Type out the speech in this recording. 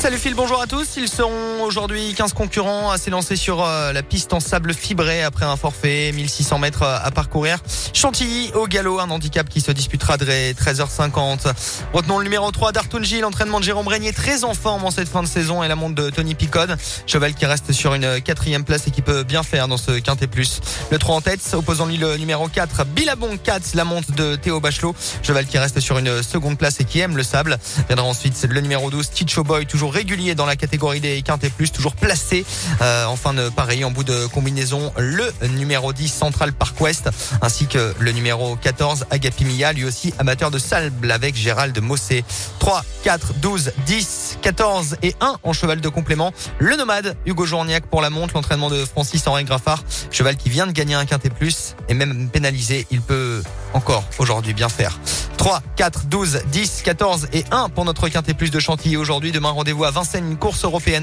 Salut Phil, bonjour à tous. Ils seront aujourd'hui 15 concurrents à s'élancer sur euh, la piste en sable fibré après un forfait 1600 mètres euh, à parcourir. Chantilly au galop, un handicap qui se disputera dès 13h50. Retenons le numéro 3 d'Artunji, l'entraînement de Jérôme Régnier très en forme en cette fin de saison et la montre de Tony Picode. Cheval qui reste sur une quatrième place et qui peut bien faire dans ce quintet plus. Le 3 en tête, opposant lui le numéro 4, Billabong 4, la montre de Théo Bachelot. Cheval qui reste sur une seconde place et qui aime le sable. Viendra ensuite le numéro 12, Ticho Boy, toujours régulier dans la catégorie des quintés plus, toujours placé euh, en fin de pareil en bout de combinaison le numéro 10 Central Park West ainsi que le numéro 14 Agapi Mia, lui aussi amateur de sable avec Gérald Mossé. 3, 4, 12, 10, 14 et 1 en cheval de complément. Le nomade Hugo Journiac pour la montre, l'entraînement de Francis Henri Graffard, cheval qui vient de gagner un quintet plus et même pénalisé, il peut encore aujourd'hui bien faire. 3, 4, 12, 10, 14 et 1 pour notre quintet plus de Chantilly aujourd'hui. Demain, rendez-vous à Vincennes, une course européenne.